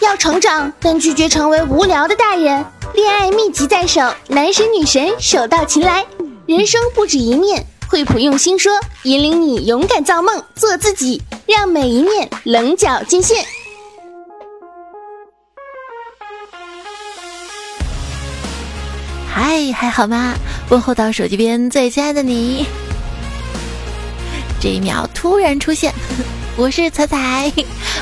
要成长，但拒绝成为无聊的大人。恋爱秘籍在手，男神女神手到擒来。人生不止一面，惠普用心说，引领你勇敢造梦，做自己，让每一面棱角尽现。嗨，还好吗？问候到手机边最亲爱的你。这一秒突然出现，我是彩彩，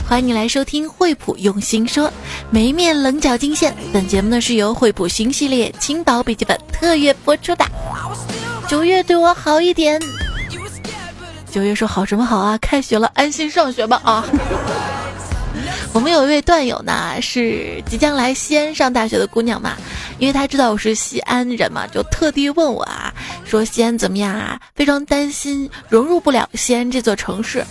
欢迎你来收听惠普用心说，每一面棱角尽现。本节目呢是由惠普新系列轻薄笔记本特约播出的。九月对我好一点，九月说好什么好啊？开学了，安心上学吧啊！我们有一位段友呢，是即将来西安上大学的姑娘嘛，因为她知道我是西安人嘛，就特地问我啊，说西安怎么样啊？非常担心融入不了西安这座城市。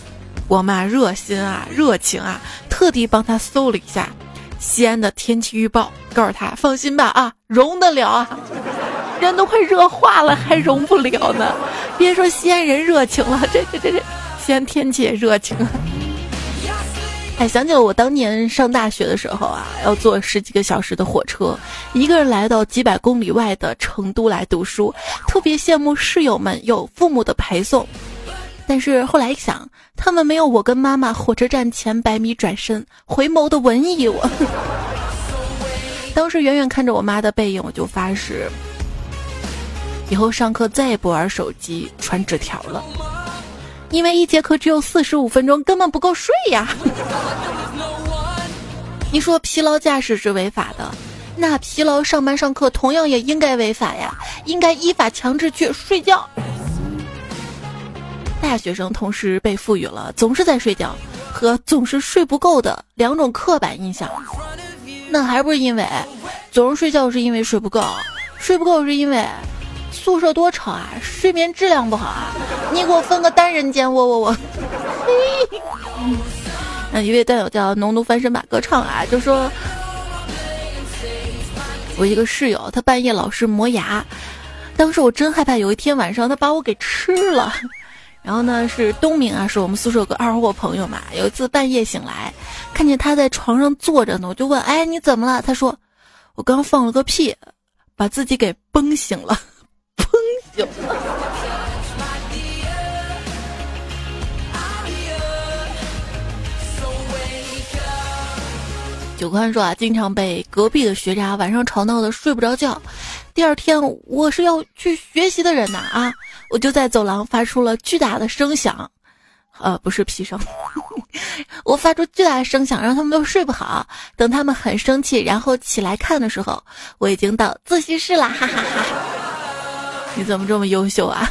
我妈热心啊，热情啊，特地帮她搜了一下西安的天气预报，告诉她放心吧啊，融得了啊，人都快热化了，还融不了呢。别说西安人热情了，这这这这，西安天气也热情。哎，想起了我当年上大学的时候啊，要坐十几个小时的火车，一个人来到几百公里外的成都来读书，特别羡慕室友们有父母的陪送。但是后来一想，他们没有我跟妈妈火车站前百米转身回眸的文艺。我当时远远看着我妈的背影，我就发誓，以后上课再也不玩手机、传纸条了。因为一节课只有四十五分钟，根本不够睡呀！你说疲劳驾驶是违法的，那疲劳上班上课同样也应该违法呀，应该依法强制去睡觉。大学生同时被赋予了总是在睡觉和总是睡不够的两种刻板印象，那还不是因为总是睡觉是因为睡不够，睡不够是因为。宿舍多吵啊，睡眠质量不好啊！你给我分个单人间，我我我。那一位段友叫农奴翻身把歌唱啊，就说，我一个室友，他半夜老是磨牙，当时我真害怕有一天晚上他把我给吃了。然后呢，是东明啊，是我们宿舍有个二货朋友嘛，有一次半夜醒来，看见他在床上坐着呢，我就问，哎，你怎么了？他说，我刚放了个屁，把自己给崩醒了。有。九宽说啊，经常被隔壁的学渣晚上吵闹的睡不着觉。第二天我是要去学习的人呐啊，我就在走廊发出了巨大的声响，呃，不是屁声，我发出巨大的声响，让他们都睡不好。等他们很生气，然后起来看的时候，我已经到自习室啦，哈哈哈。你怎么这么优秀啊？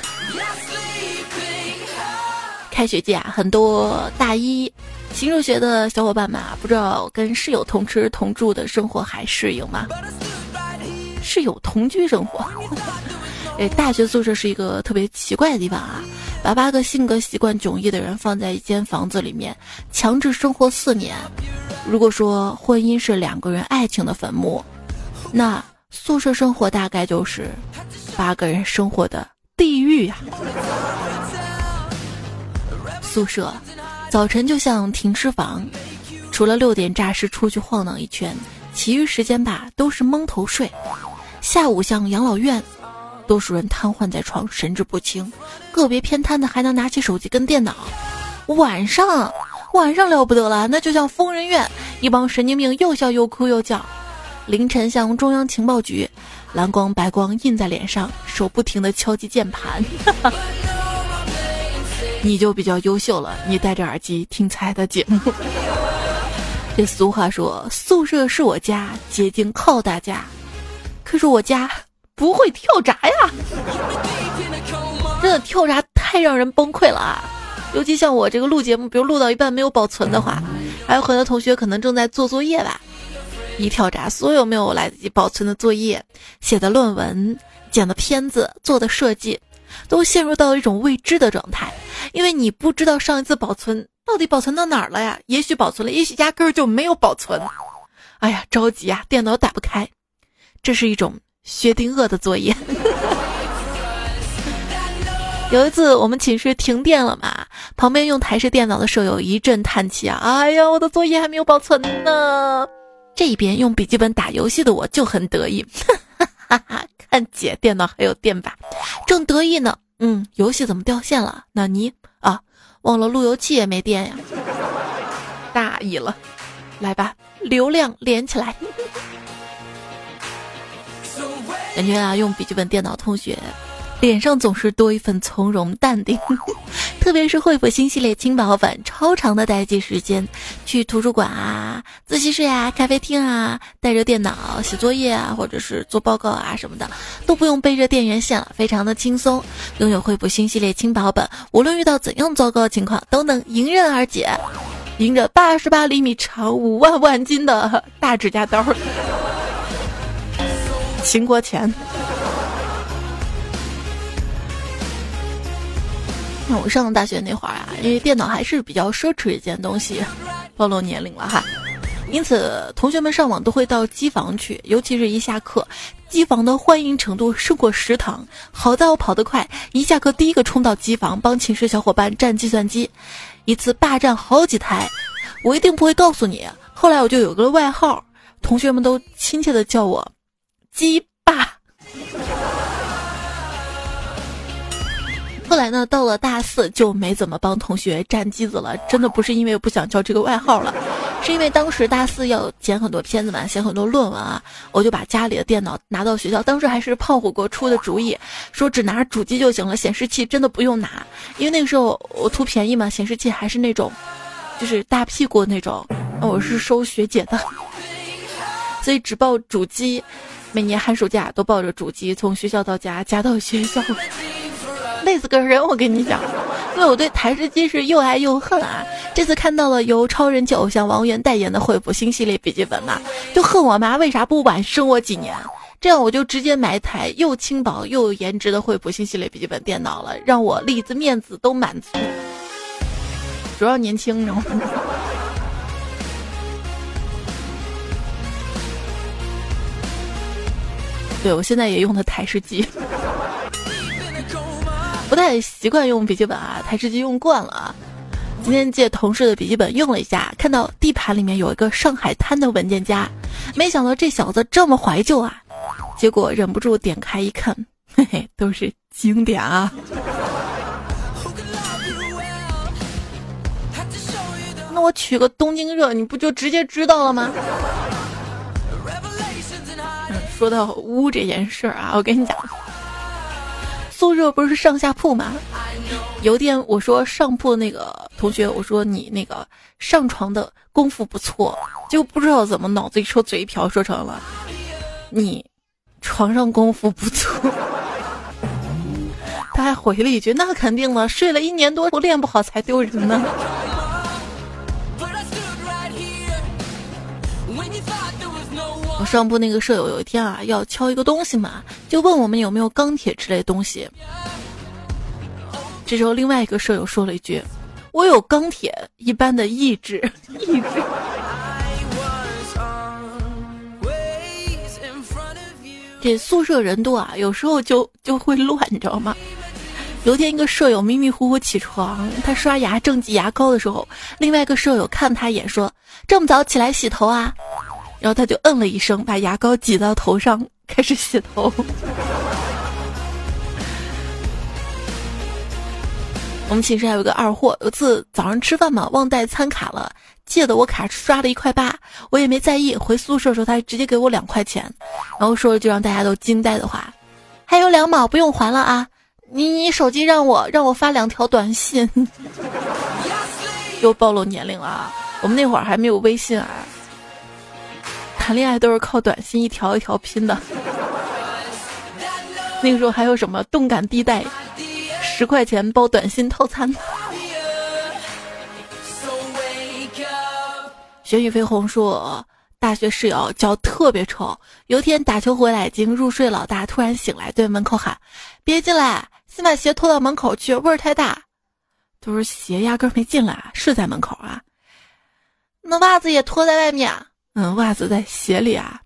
开学季啊，很多大一新入学的小伙伴们啊，不知道跟室友同吃同住的生活还适应吗？室友同居生活，哎，大学宿舍是一个特别奇怪的地方啊，把八个性格习惯迥异的人放在一间房子里面，强制生活四年。如果说婚姻是两个人爱情的坟墓，那宿舍生活大概就是。八个人生活的地狱呀！宿舍早晨就像停尸房，除了六点诈尸出去晃荡一圈，其余时间吧都是蒙头睡。下午像养老院，多数人瘫痪在床，神志不清，个别偏瘫的还能拿起手机跟电脑。晚上晚上了不得了，那就像疯人院，一帮神经病又笑又哭又叫。凌晨像中央情报局。蓝光白光印在脸上，手不停的敲击键盘，你就比较优秀了。你戴着耳机听猜的节目。这俗话说，宿舍是我家，洁净靠大家。可是我家不会跳闸呀，真的跳闸太让人崩溃了啊！尤其像我这个录节目，比如录到一半没有保存的话，还有很多同学可能正在做作业吧。一跳闸，所有没有来得及保存的作业、写的论文、剪的片子、做的设计，都陷入到一种未知的状态，因为你不知道上一次保存到底保存到哪儿了呀？也许保存了，也许压根儿就没有保存。哎呀，着急啊，电脑打不开。这是一种薛定谔的作业。有一次我们寝室停电了嘛，旁边用台式电脑的舍友一阵叹气啊，哎呀，我的作业还没有保存呢。这一边用笔记本打游戏的我就很得意，哈哈哈，看姐电脑还有电吧，正得意呢。嗯，游戏怎么掉线了？那你啊，忘了路由器也没电呀，大意了。来吧，流量连起来。感觉啊，用笔记本电脑同学。脸上总是多一份从容淡定，特别是惠普新系列轻薄本，超长的待机时间，去图书馆啊、自习室呀、咖啡厅啊，带着电脑写作业啊，或者是做报告啊什么的，都不用背着电源线了，非常的轻松。拥有惠普新系列轻薄本，无论遇到怎样糟糕的情况，都能迎刃而解。迎着八十八厘米长、五万万斤的大指甲刀，秦国钱。我上大学那会儿啊，因为电脑还是比较奢侈一件东西，暴露年龄了哈。因此，同学们上网都会到机房去，尤其是一下课，机房的欢迎程度胜过食堂。好在我跑得快，一下课第一个冲到机房，帮寝室小伙伴占计算机，一次霸占好几台。我一定不会告诉你。后来我就有个外号，同学们都亲切的叫我“鸡霸”。后来呢，到了大四就没怎么帮同学占机子了。真的不是因为不想叫这个外号了，是因为当时大四要剪很多片子嘛，写很多论文啊，我就把家里的电脑拿到学校。当时还是胖虎给我出的主意，说只拿主机就行了，显示器真的不用拿。因为那个时候我图便宜嘛，显示器还是那种，就是大屁股那种。我是收学姐的，所以只报主机。每年寒暑假都抱着主机从学校到家，家到学校。累死个人，我跟你讲，所以我对台式机是又爱又恨啊。这次看到了由超人气偶像王源代言的惠普新系列笔记本嘛，就恨我妈为啥不晚生我几年，这样我就直接买一台又轻薄又有颜值的惠普新系列笔记本电脑了，让我里子面子都满足。主要年轻，你知道吗？对我现在也用的台式机。不太习惯用笔记本啊，台式机用惯了啊。今天借同事的笔记本用了一下，看到地盘里面有一个上海滩的文件夹，没想到这小子这么怀旧啊。结果忍不住点开一看，嘿嘿，都是经典啊。那我取个东京热，你不就直接知道了吗？说到污这件事儿啊，我跟你讲。宿舍不是上下铺吗？有天我说上铺那个同学，我说你那个上床的功夫不错，就不知道怎么脑子一抽嘴一瓢说成了你床上功夫不错。他还回了一句：“那肯定了，睡了一年多，我练不好才丢人呢。”上铺那个舍友有一天啊，要敲一个东西嘛，就问我们有没有钢铁之类的东西。这时候，另外一个舍友说了一句：“我有钢铁一般的意志。”意志。这宿舍人多啊，有时候就就会乱，你知道吗？有天一个舍友迷迷糊糊起床，他刷牙正挤牙膏的时候，另外一个舍友看他一眼说：“这么早起来洗头啊？”然后他就嗯了一声，把牙膏挤到头上，开始洗头。我们寝室还有个二货，有次早上吃饭嘛，忘带餐卡了，借的我卡刷了一块八，我也没在意。回宿舍的时候，他直接给我两块钱，然后说了句让大家都惊呆的话：“还有两毛不用还了啊！你你手机让我让我发两条短信。”又暴露年龄了啊！我们那会儿还没有微信啊。谈恋爱都是靠短信一条一条拼的，那个时候还有什么动感地带，十块钱包短信套餐。雪雨飞鸿说，大学室友脚特别臭，有一天打球回来已经入睡，老大突然醒来对门口喊：“别进来，先把鞋拖到门口去，味儿太大。”他说鞋压根没进来，是在门口啊，那袜子也拖在外面。嗯，袜子在鞋里啊，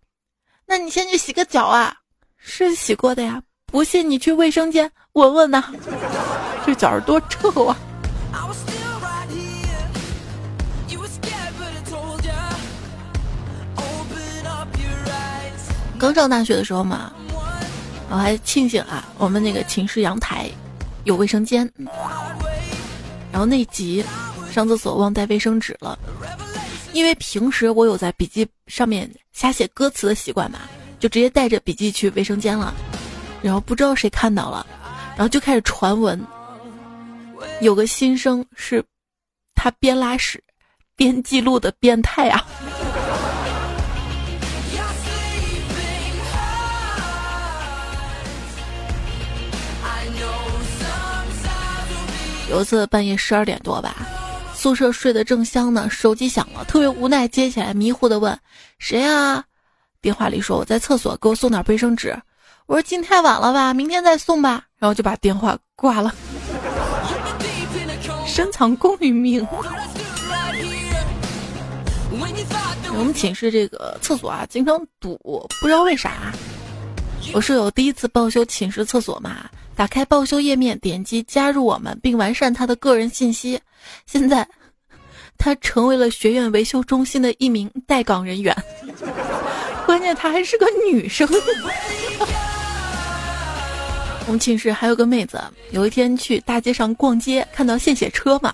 那你先去洗个脚啊，是洗过的呀，不信你去卫生间闻闻呐。这脚是多臭啊！刚上大学的时候嘛，我还庆幸啊，我们那个寝室阳台有卫生间。然后那集上厕所忘带卫生纸了，因为平时我有在笔记上面瞎写歌词的习惯嘛，就直接带着笔记去卫生间了。然后不知道谁看到了，然后就开始传闻，有个新生是他边拉屎边记录的变态啊。有一次半夜十二点多吧，宿舍睡得正香呢，手机响了，特别无奈接起来，迷糊的问：“谁啊？”电话里说：“我在厕所，给我送点卫生纸。”我说：“进太晚了吧，明天再送吧。”然后就把电话挂了。深藏功与名。我们寝室这个厕所啊，经常堵，不知道为啥。我室友第一次报修寝室厕所嘛。打开报修页面，点击加入我们，并完善他的个人信息。现在，他成为了学院维修中心的一名待岗人员。关键他还是个女生。我们寝室还有个妹子，有一天去大街上逛街，看到献血车嘛，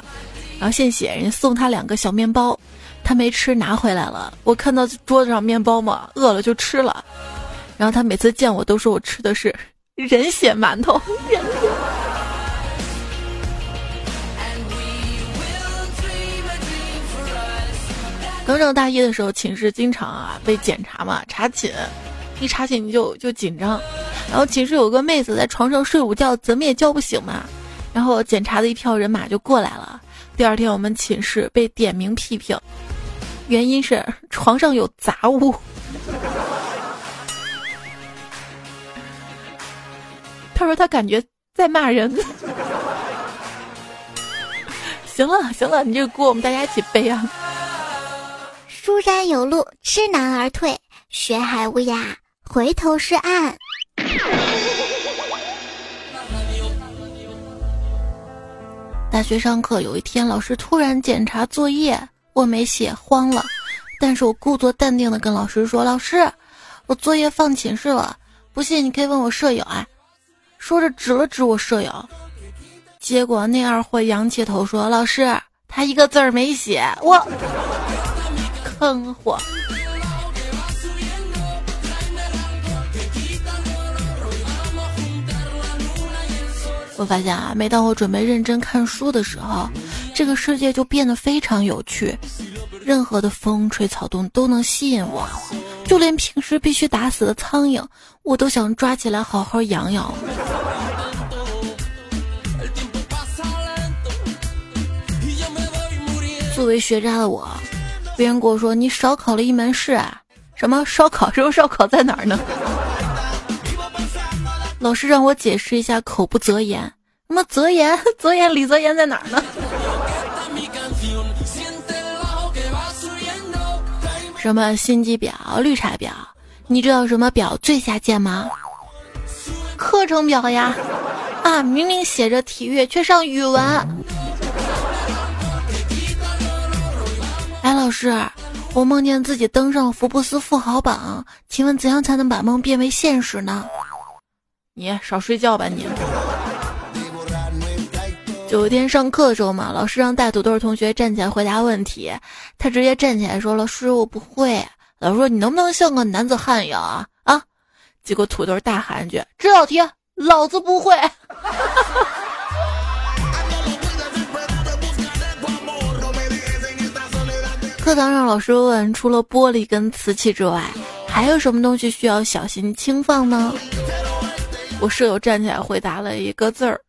然后献血人家送她两个小面包，她没吃拿回来了。我看到桌子上面包嘛，饿了就吃了。然后她每次见我都说我吃的是。人血馒头。人 刚上大一的时候，寝室经常啊被检查嘛，查寝，一查寝就就紧张。然后寝室有个妹子在床上睡午觉，怎么也叫不醒嘛。然后检查的一票人马就过来了。第二天我们寝室被点名批评，原因是床上有杂物。他说他感觉在骂人。行了行了，你这个锅我们大家一起背啊。书山有路，知难而退；学海无涯，回头是岸。大学上课有一天，老师突然检查作业，我没写，慌了。但是我故作淡定的跟老师说：“老师，我作业放寝室了，不信你可以问我舍友啊。”说着指了指我舍友，结果那二货仰起头说：“老师，他一个字儿没写。”我坑货。我发现啊，每当我准备认真看书的时候，这个世界就变得非常有趣，任何的风吹草动都能吸引我。就连平时必须打死的苍蝇，我都想抓起来好好养养。作为学渣的我，别人跟我说你少考了一门试啊，什么烧烤？什么烧烤在哪儿呢？老师让我解释一下口不择言，什么择言？择言李择言在哪儿呢？什么心机婊、绿茶婊？你知道什么表最下贱吗？课程表呀！啊，明明写着体育，却上语文。哎，老师，我梦见自己登上了福布斯富豪榜，请问怎样才能把梦变为现实呢？你少睡觉吧，你。有一天上课的时候嘛，老师让带土豆同学站起来回答问题，他直接站起来说：“老师，我不会。”老师说：“你能不能像个男子汉一样啊？”啊！结果土豆大喊一句：“这道题老子不会。”课堂上老师问：“除了玻璃跟瓷器之外，还有什么东西需要小心轻放呢？”我舍友站起来回答了一个字儿。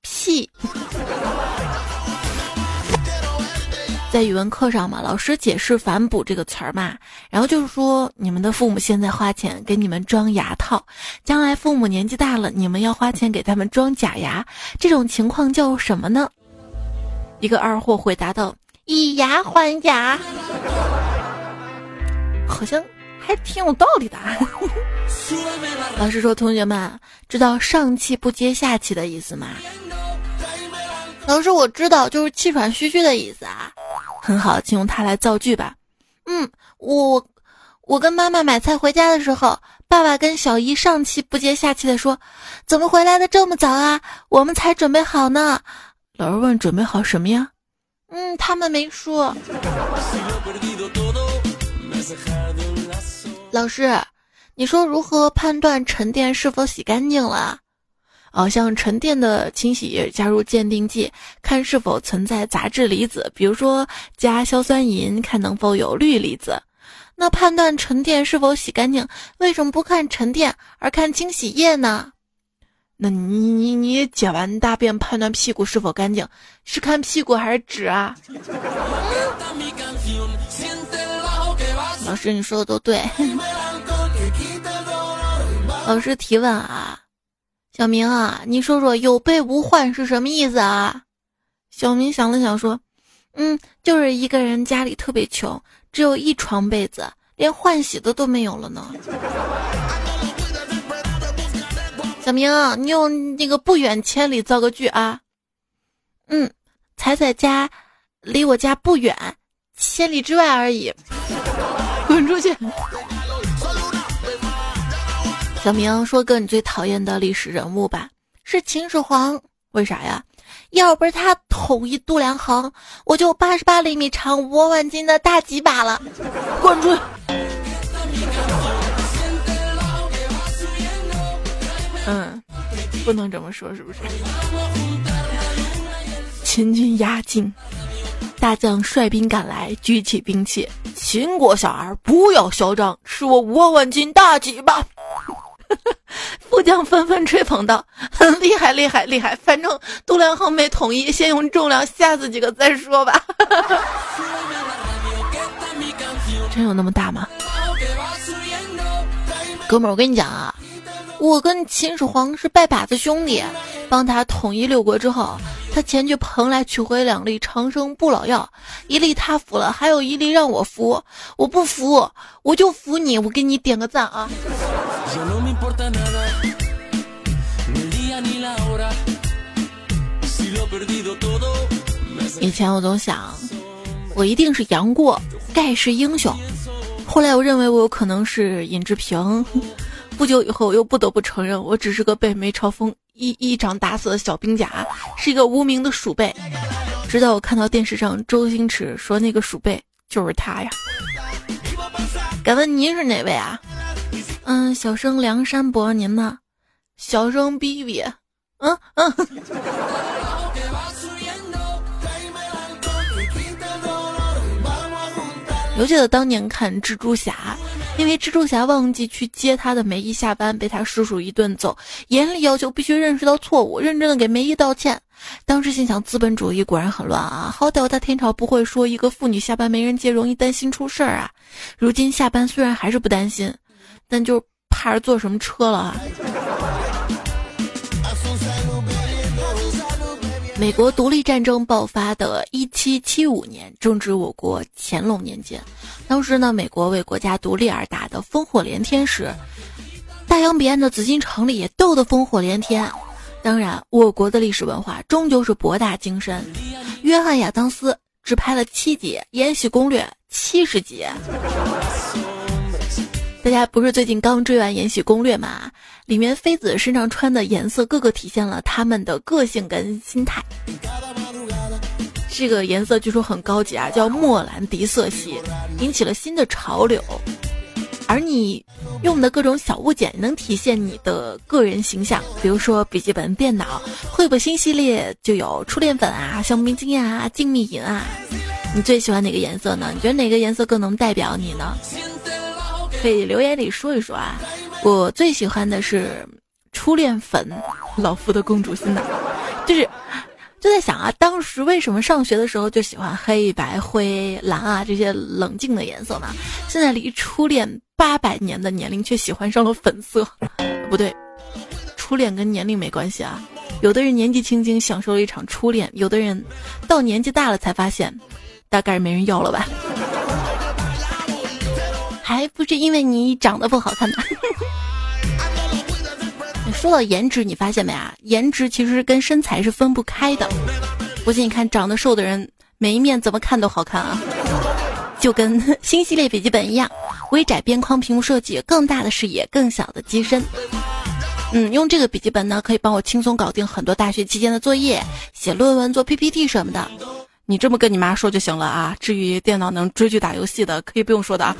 屁！在语文课上嘛，老师解释“反哺”这个词儿嘛，然后就是说你们的父母现在花钱给你们装牙套，将来父母年纪大了，你们要花钱给他们装假牙，这种情况叫什么呢？一个二货回答道：“以牙还牙。”好像还挺有道理的。老师说：“同学们，知道上气不接下气的意思吗？”老师，我知道，就是气喘吁吁的意思啊。很好，请用它来造句吧。嗯，我我跟妈妈买菜回家的时候，爸爸跟小姨上气不接下气的说：“怎么回来的这么早啊？我们才准备好呢。”老师问：“准备好什么呀？”嗯，他们没说。老师，你说如何判断沉淀是否洗干净了？哦，像沉淀的清洗液加入鉴定剂，看是否存在杂质离子，比如说加硝酸银，看能否有氯离子。那判断沉淀是否洗干净，为什么不看沉淀而看清洗液呢？那你你你解完大便判断屁股是否干净，是看屁股还是纸啊？老师，你说的都对。老师提问啊。小明啊，你说说有备无患是什么意思啊？小明想了想说：“嗯，就是一个人家里特别穷，只有一床被子，连换洗的都没有了呢。”小明，你用那个不远千里造个句啊？嗯，彩彩家离我家不远，千里之外而已。滚出去！小明说：“个，你最讨厌的历史人物吧？是秦始皇，为啥呀？要不是他统一度量衡，我就八十八厘米长、五万斤的大几把了。”滚出去！嗯，不能这么说，是不是？秦军压境，大将率兵赶来，举起兵器：“秦国小儿，不要嚣张，吃我五万斤大戟吧！” 副将纷纷吹捧道：“很厉害，厉害，厉害！反正度量衡没统一，先用重量吓死几个再说吧。”真有那么大吗？哥们儿，我跟你讲啊，我跟秦始皇是拜把子兄弟，帮他统一六国之后，他前去蓬莱取回两粒长生不老药，一粒他服了，还有一粒让我服，我不服，我就服你，我给你点个赞啊！以前我总想，我一定是杨过，盖世英雄。后来我认为我有可能是尹志平。不久以后，我又不得不承认，我只是个被梅超风一一掌打死的小兵甲，是一个无名的鼠辈。直到我看到电视上周星驰说那个鼠辈就是他呀。敢问您是哪位啊？嗯，小生梁山伯，您呢？小生逼逼。嗯嗯。我记得当年看蜘蛛侠，因为蜘蛛侠忘记去接他的梅姨下班，被他叔叔一顿揍，严厉要求必须认识到错误，认真的给梅姨道歉。当时心想，资本主义果然很乱啊！好歹我大天朝不会说一个妇女下班没人接容易担心出事儿啊。如今下班虽然还是不担心，但就怕是坐什么车了啊。美国独立战争爆发的1775年，正值我国乾隆年间。当时呢，美国为国家独立而打的烽火连天时，大洋彼岸的紫禁城里也斗得烽火连天。当然，我国的历史文化终究是博大精深。约翰亚当斯只拍了七集，《延禧攻略》七十集。大家不是最近刚追完《延禧攻略》吗？里面妃子身上穿的颜色，各个体现了她们的个性跟心态。这个颜色据说很高级啊，叫莫兰迪色系，引起了新的潮流。而你用的各种小物件，能体现你的个人形象。比如说笔记本电脑，惠普新系列就有初恋粉啊、香槟金啊、静谧银啊。你最喜欢哪个颜色呢？你觉得哪个颜色更能代表你呢？可以留言里说一说啊！我最喜欢的是初恋粉，老夫的公主心呐，就是就在想啊，当时为什么上学的时候就喜欢黑白灰蓝啊这些冷静的颜色呢？现在离初恋八百年的年龄却喜欢上了粉色，不对，初恋跟年龄没关系啊。有的人年纪轻轻享受了一场初恋，有的人到年纪大了才发现，大概是没人要了吧。还不是因为你长得不好看呢。说到颜值，你发现没啊？颜值其实跟身材是分不开的。不信你看长得瘦的人，每一面怎么看都好看啊，就跟 新系列笔记本一样，微窄边框屏幕设计，更大的视野，更小的机身。嗯，用这个笔记本呢，可以帮我轻松搞定很多大学期间的作业，写论文、做 PPT 什么的。你这么跟你妈说就行了啊。至于电脑能追剧打游戏的，可以不用说的啊。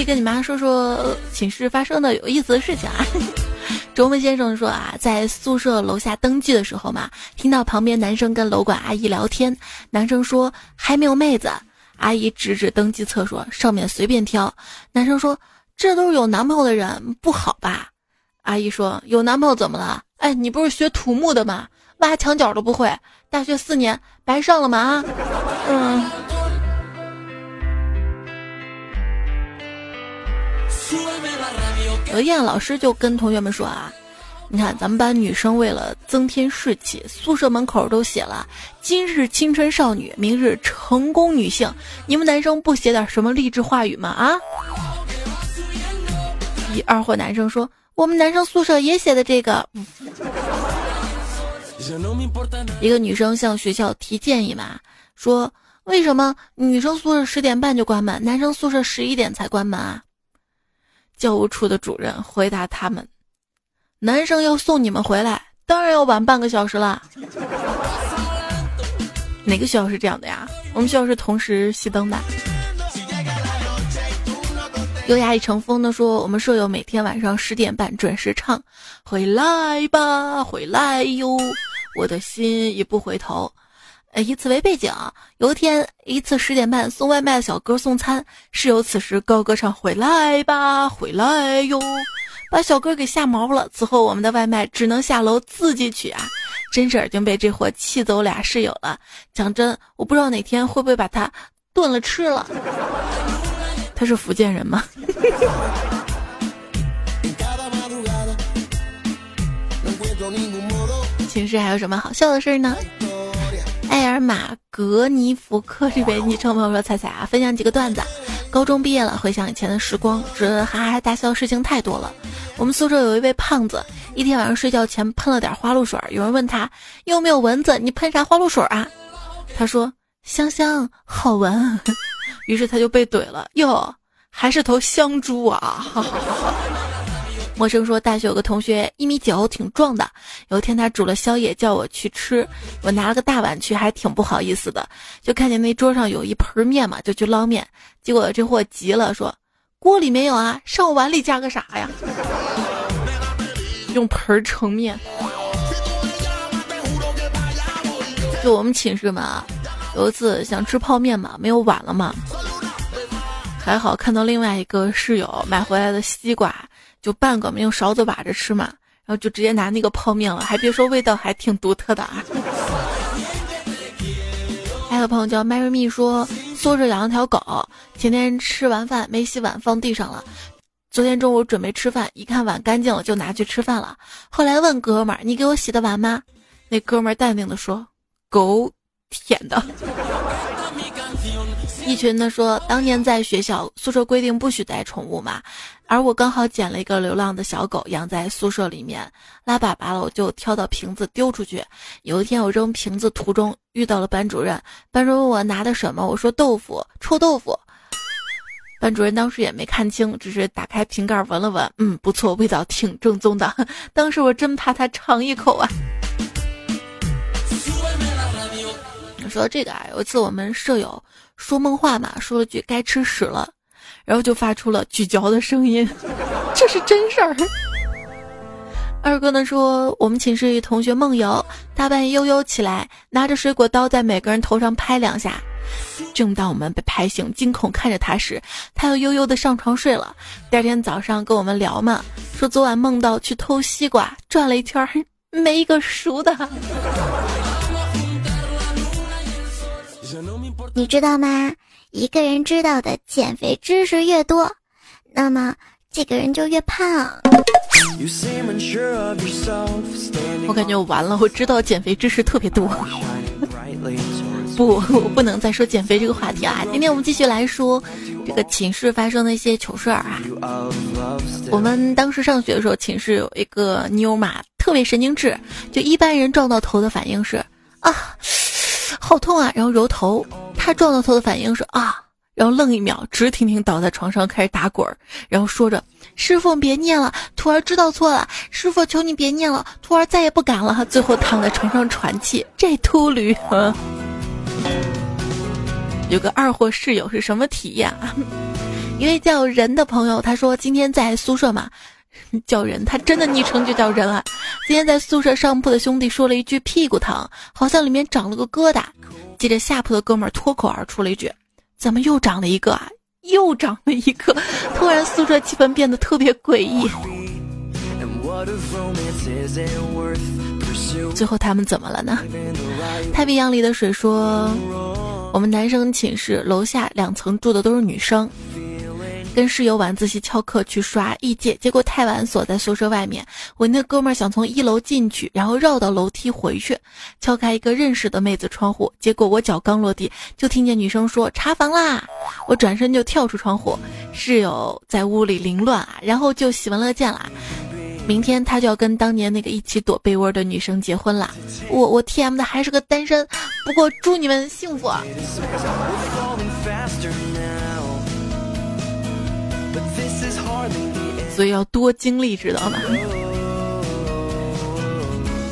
可以跟你妈说说寝室发生的有意思的事情啊。周文先生说啊，在宿舍楼下登记的时候嘛，听到旁边男生跟楼管阿姨聊天，男生说还没有妹子，阿姨指指登记册说上面随便挑，男生说。这都是有男朋友的人，不好吧？阿姨说：“有男朋友怎么了？哎，你不是学土木的吗？挖墙角都不会，大学四年白上了吗？啊，嗯。”有一天，老师就跟同学们说啊：“你看，咱们班女生为了增添士气，宿舍门口都写了‘今日青春少女，明日成功女性’。你们男生不写点什么励志话语吗？啊？”一二货男生说：“我们男生宿舍也写的这个。”一个女生向学校提建议嘛，说：“为什么女生宿舍十点半就关门，男生宿舍十一点才关门啊？”教务处的主任回答他们：“男生要送你们回来，当然要晚半个小时了。”哪个学校是这样的呀？我们学校是同时熄灯的。优雅已成风的说：“我们舍友每天晚上十点半准时唱，回来吧，回来哟，我的心已不回头。”呃，以此为背景，有一天一次十点半送外卖的小哥送餐，室友此时高歌唱：“回来吧，回来哟”，把小哥给吓毛了。此后我们的外卖只能下楼自己取啊！真是已经被这货气走俩室友了。讲真，我不知道哪天会不会把他炖了吃了。他是福建人吗？寝室还有什么好笑的事呢？埃尔马格尼福克这位昵称朋友说：“彩彩啊，分享几个段子。高中毕业了，回想以前的时光，觉得哈哈大笑的事情太多了。我们宿舍有一位胖子，一天晚上睡觉前喷了点花露水，有人问他有没有蚊子，你喷啥花露水啊？他说香香好闻。”于是他就被怼了哟，还是头香猪啊！陌生说，大学有个同学一米九，挺壮的。有一天他煮了宵夜叫我去吃，我拿了个大碗去，还挺不好意思的。就看见那桌上有一盆面嘛，就去捞面。结果这货急了，说锅里没有啊，上我碗里加个啥呀？用盆盛面。就我们寝室嘛。有一次想吃泡面嘛，没有碗了嘛，还好看到另外一个室友买回来的西瓜，就半个没用勺子挖着吃嘛，然后就直接拿那个泡面了，还别说味道还挺独特的啊。还有朋友叫 Mary Me 说，宿舍养了条狗，前天吃完饭没洗碗放地上了，昨天中午准备吃饭，一看碗干净了就拿去吃饭了，后来问哥们儿，你给我洗的碗吗？那哥们儿淡定的说，狗。舔的，一群的说，当年在学校宿舍规定不许带宠物嘛，而我刚好捡了一个流浪的小狗养在宿舍里面，拉粑粑了，我就挑到瓶子丢出去。有一天我扔瓶子途中遇到了班主任，班主任问我拿的什么，我说豆腐，臭豆腐。班主任当时也没看清，只是打开瓶盖闻了闻，嗯，不错，味道挺正宗的。当时我真怕他尝一口啊。说这个啊，有一次我们舍友说梦话嘛，说了句“该吃屎了”，然后就发出了咀嚼的声音，这是真事儿。二哥呢说，我们寝室一同学梦游，大半夜悠悠起来，拿着水果刀在每个人头上拍两下。正当我们被拍醒，惊恐看着他时，他又悠悠的上床睡了。第二天早上跟我们聊嘛，说昨晚梦到去偷西瓜，转了一圈没一个熟的。你知道吗？一个人知道的减肥知识越多，那么这个人就越胖。我感觉我完了，我知道减肥知识特别多。不，我不能再说减肥这个话题啊！今天我们继续来说这个寝室发生的一些糗事儿啊。我们当时上学的时候，寝室有一个妞嘛，特别神经质。就一般人撞到头的反应是啊，好痛啊，然后揉头；他撞到头的反应是啊，然后愣一秒，直挺挺倒在床上开始打滚儿，然后说着：“师傅别念了，徒儿知道错了，师傅求你别念了，徒儿再也不敢了。”最后躺在床上喘气，这秃驴。有个二货室友是什么体验啊？一位叫人的朋友，他说今天在宿舍嘛，叫人，他真的昵称就叫人啊。今天在宿舍上铺的兄弟说了一句屁股疼，好像里面长了个疙瘩。接着下铺的哥们儿脱口而出了一句：“怎么又长了一个啊？又长了一个！”突然宿舍气氛变得特别诡异。最后他们怎么了呢？太平洋里的水说。我们男生寝室楼下两层住的都是女生，跟室友晚自习翘课去刷异界，结果太晚锁在宿舍外面。我那哥们儿想从一楼进去，然后绕到楼梯回去，敲开一个认识的妹子窗户，结果我脚刚落地，就听见女生说查房啦。我转身就跳出窗户，室友在屋里凌乱啊，然后就喜闻乐见啦。明天他就要跟当年那个一起躲被窝的女生结婚了，我我 T M 的还是个单身，不过祝你们幸福。所以要多经历，知道吗？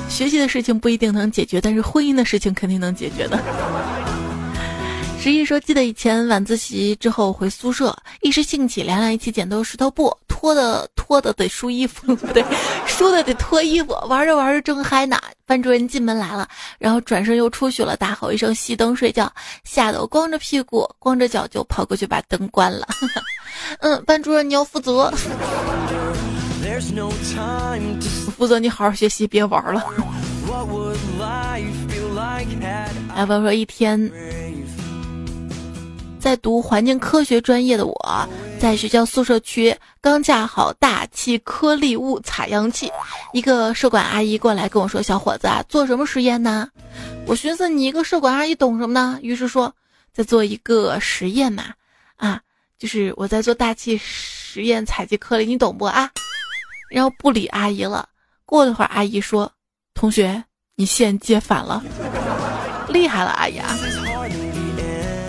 学习的事情不一定能解决，但是婚姻的事情肯定能解决的。十一说，记得以前晚自习之后回宿舍，一时兴起，俩俩一起剪刀石头布。脱的脱的得输衣服，不对，输的得脱衣服。玩着玩着正嗨呢，班主任进门来了，然后转身又出去了，大吼一声熄灯睡觉，吓得我光着屁股光着脚就跑过去把灯关了。嗯，班主任你要负责，负责你好好学习，别玩了。哎不要说一天？在读环境科学专业的我，在学校宿舍区刚架好大气颗粒物采样器，一个舍管阿姨过来跟我说：“小伙子啊，做什么实验呢？”我寻思你一个舍管阿姨懂什么呢？于是说在做一个实验嘛，啊，就是我在做大气实验采集颗粒，你懂不啊？然后不理阿姨了。过了会儿，阿姨说：“同学，你线接反了，厉害了，阿姨。”啊！”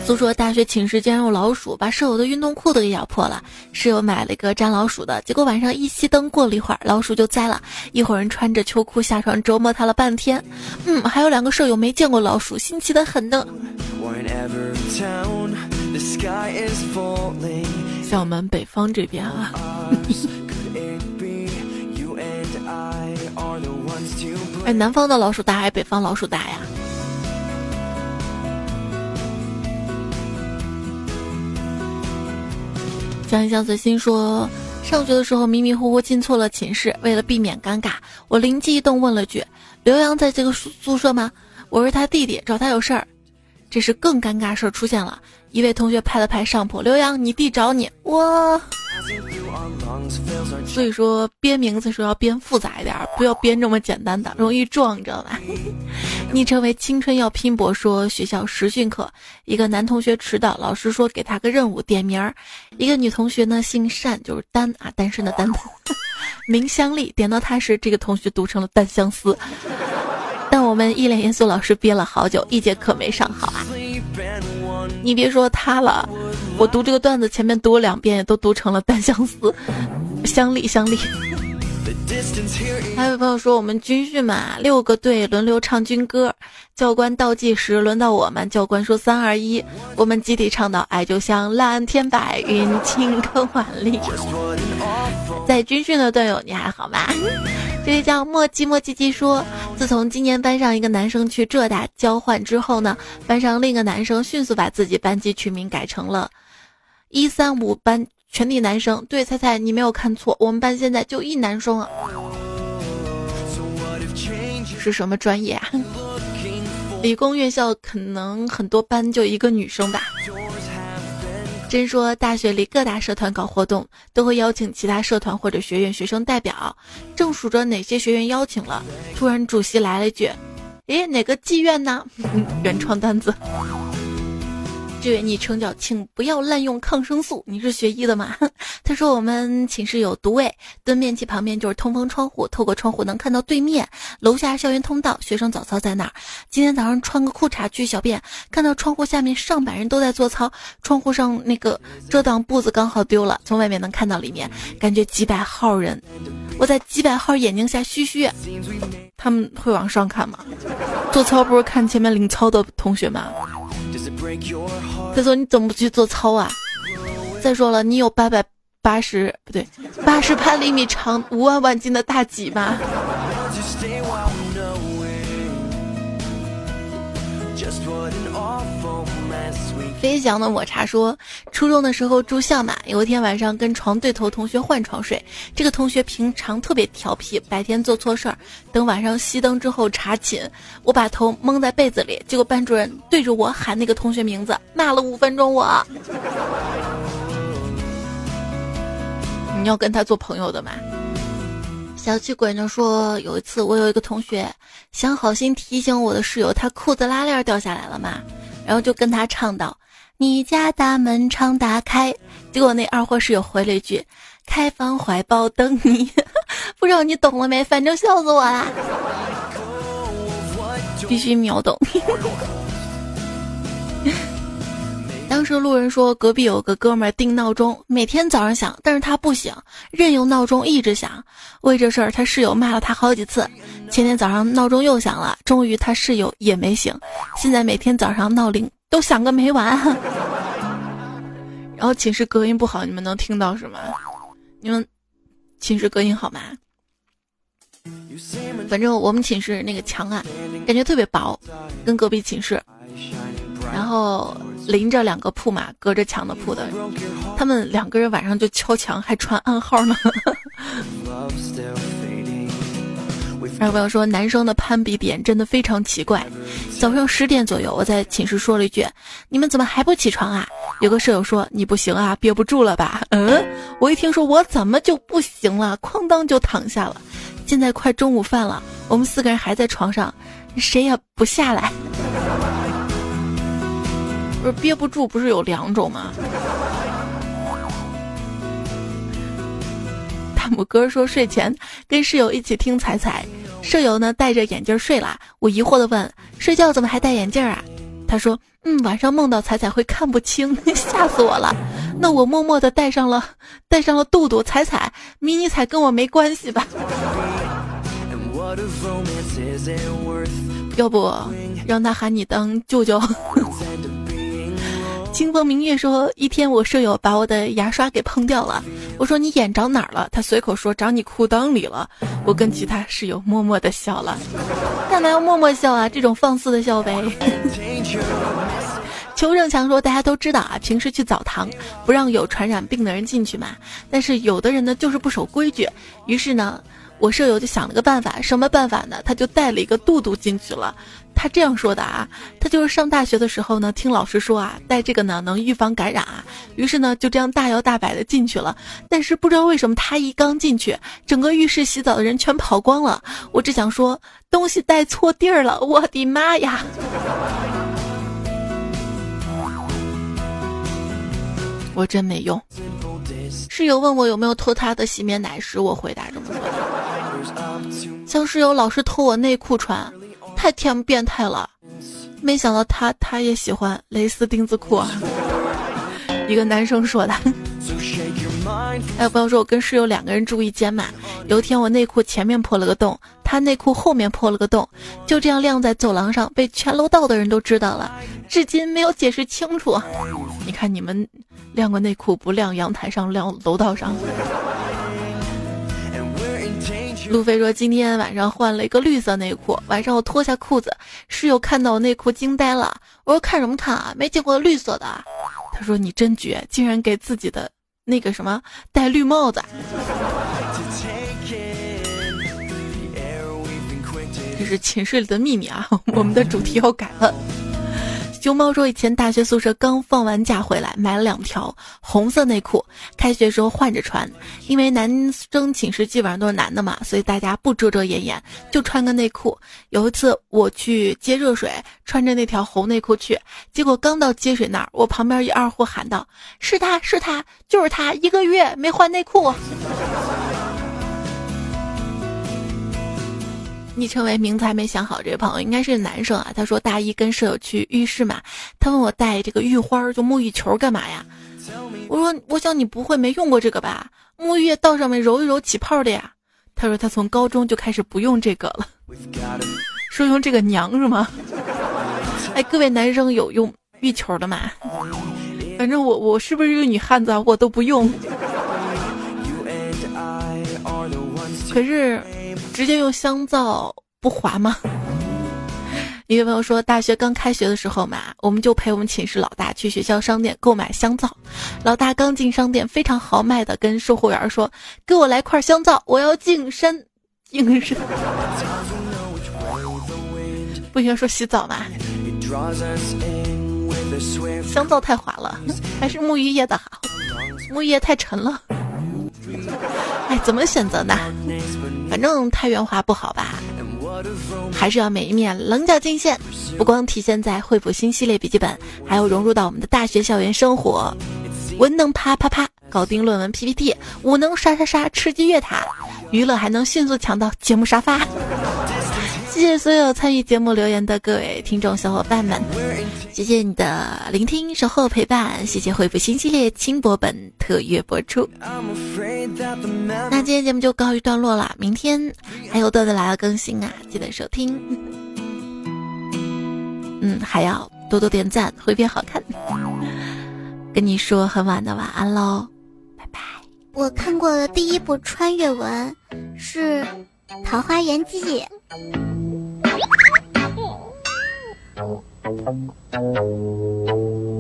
都说大学寝室竟然有老鼠，把舍友的运动裤都给咬破了。室友买了一个粘老鼠的，结果晚上一熄灯，过了一会儿，老鼠就栽了。一伙人穿着秋裤下床折磨他了半天。嗯，还有两个舍友没见过老鼠，新奇的很呢。像我们北方这边啊，哎，南方的老鼠大还是北方老鼠大呀？想一想，随心说，上学的时候迷迷糊糊进错了寝室，为了避免尴尬，我灵机一动问了句：“刘洋在这个宿宿舍吗？”我是他弟弟，找他有事儿。这时更尴尬事儿出现了，一位同学拍了拍上铺：“刘洋，你弟找你。”我。所以说编名字时候要编复杂一点，不要编这么简单的，容易撞，你知道吧？昵称为青春要拼搏，说学校实训课，一个男同学迟到，老师说给他个任务，点名儿。一个女同学呢姓单，就是单啊，单身的单，名香丽。点到他时，这个同学读成了单相思。我们一脸严肃，老师憋了好久，一节课没上好啊。你别说他了，我读这个段子前面读了两遍，都读成了单相思，相立相立。还有朋友说我们军训嘛，六个队轮流唱军歌，教官倒计时，轮到我们，教官说三二一，我们集体唱到爱就像蓝天白云，晴空万里。在军训的队友你还好吗？这位叫墨迹墨迹迹说，自从今年班上一个男生去浙大交换之后呢，班上另一个男生迅速把自己班级取名改成了一三五班。全体男生，对，猜猜你没有看错，我们班现在就一男生啊，是什么专业啊？理工院校可能很多班就一个女生吧。真说大学里各大社团搞活动，都会邀请其他社团或者学院学生代表，正数着哪些学院邀请了，突然主席来了一句：“诶，哪个妓院呢？” 原创单子。这位昵称叫“请不要滥用抗生素”，你是学医的吗？他说我们寝室有独卫，蹲便器旁边就是通风窗户，透过窗户能看到对面楼下校园通道，学生早操在那儿。今天早上穿个裤衩去小便，看到窗户下面上百人都在做操，窗户上那个遮挡布子刚好丢了，从外面能看到里面，感觉几百号人，我在几百号眼睛下嘘嘘，他们会往上看吗？做操不是看前面领操的同学吗？他说：“你怎么不去做操啊？再说了，你有八百八十不对，八十八厘米长、五万万斤的大脊吗？”飞翔的抹茶说：“初中的时候住校嘛，有一天晚上跟床对头同学换床睡。这个同学平常特别调皮，白天做错事儿，等晚上熄灯之后查寝，我把头蒙在被子里，结果班主任对着我喊那个同学名字，骂了五分钟。我，你要跟他做朋友的吗？”小气鬼呢说：“有一次我有一个同学想好心提醒我的室友，他裤子拉链掉下来了嘛，然后就跟他唱道。”你家大门常打开，结果那二货室友回了一句：“开房怀抱等你。”不知道你懂了没？反正笑死我啦！必须秒懂。当时路人说，隔壁有个哥们儿定闹钟，每天早上响，但是他不醒，任由闹钟一直响。为这事儿，他室友骂了他好几次。前天早上闹钟又响了，终于他室友也没醒。现在每天早上闹铃。都想个没完，然后寝室隔音不好，你们能听到是吗？你们寝室隔音好吗？反正我们寝室那个墙啊，感觉特别薄，跟隔壁寝室，然后临着两个铺嘛，隔着墙的铺的，他们两个人晚上就敲墙，还传暗号呢。还有朋友说，男生的攀比点真的非常奇怪。早上十点左右，我在寝室说了一句：“你们怎么还不起床啊？”有个舍友说：“你不行啊，憋不住了吧？”嗯，我一听说我怎么就不行了，哐当就躺下了。现在快中午饭了，我们四个人还在床上，谁也不下来。不是憋不住，不是有两种吗？大拇哥说睡前跟室友一起听彩彩。舍友呢戴着眼镜睡了，我疑惑的问：“睡觉怎么还戴眼镜啊？”他说：“嗯，晚上梦到彩彩会看不清，吓死我了。”那我默默的戴上了，戴上了杜杜彩彩，迷你彩跟我没关系吧？要不让他喊你当舅舅？清风明月说：“一天，我舍友把我的牙刷给碰掉了。我说你眼长哪儿了？他随口说长你裤裆里了。我跟其他室友默默的笑了。干嘛要默默笑啊？这种放肆的笑呗。邱正强说：大家都知道啊，平时去澡堂不让有传染病的人进去嘛。但是有的人呢，就是不守规矩。于是呢。”我舍友就想了个办法，什么办法呢？他就带了一个肚肚进去了。他这样说的啊，他就是上大学的时候呢，听老师说啊，带这个呢能预防感染啊。于是呢，就这样大摇大摆的进去了。但是不知道为什么，他一刚进去，整个浴室洗澡的人全跑光了。我只想说，东西带错地儿了，我的妈呀！我真没用。室友问我有没有偷他的洗面奶时，我回答这么说：像室友老是偷我内裤穿，太天变态了。没想到他他也喜欢蕾丝丁字裤啊。一个男生说的。还有朋友说，我跟室友两个人住一间嘛。有一天我内裤前面破了个洞，他内裤后面破了个洞，就这样晾在走廊上，被全楼道的人都知道了，至今没有解释清楚。你看你们晾个内裤不晾阳台上，晾楼道上。路飞说今天晚上换了一个绿色内裤，晚上我脱下裤子，室友看到我内裤惊呆了。我说看什么看啊，没见过绿色的。他说你真绝，竟然给自己的。那个什么戴绿帽子，这是寝室里的秘密啊！我们的主题要改了。熊猫说：“以前大学宿舍刚放完假回来，买了两条红色内裤，开学时候换着穿。因为男生寝室基本上都是男的嘛，所以大家不遮遮掩掩，就穿个内裤。有一次我去接热水，穿着那条红内裤去，结果刚到接水那儿，我旁边一二货喊道：‘是他是他，就是他，一个月没换内裤。’”昵称为名字还没想好，这位朋友应该是男生啊。他说大一跟舍友去浴室嘛，他问我带这个浴花就沐浴球干嘛呀？我说我想你不会没用过这个吧？沐浴液倒上面揉一揉起泡的呀。他说他从高中就开始不用这个了，说用这个娘是吗？哎，各位男生有用浴球的吗？反正我我是不是一个女汉子啊？我都不用。可是。直接用香皂不滑吗？一位朋友说，大学刚开学的时候嘛，我们就陪我们寝室老大去学校商店购买香皂。老大刚进商店，非常豪迈的跟售货员说：“给我来块香皂，我要净身。”净身。不行，说洗澡吗。香皂太滑了，还是沐浴液的好。沐浴液太沉了。哎，怎么选择呢？反正太圆滑不好吧，还是要每一面棱角尽现。不光体现在惠普新系列笔记本，还要融入到我们的大学校园生活。文能啪啪啪搞定论文 PPT，武能刷刷刷吃鸡越塔，娱乐还能迅速抢到节目沙发。谢谢所有参与节目留言的各位听众小伙伴们，谢谢你的聆听、守候、陪伴，谢谢惠普新系列轻薄本特约播出。那今天节目就告一段落了，明天还有段子来了更新啊，记得收听。嗯，还要多多点赞，会变好看。跟你说很晚的晚安喽，拜拜。我看过的第一部穿越文是《桃花源记》。Thank you.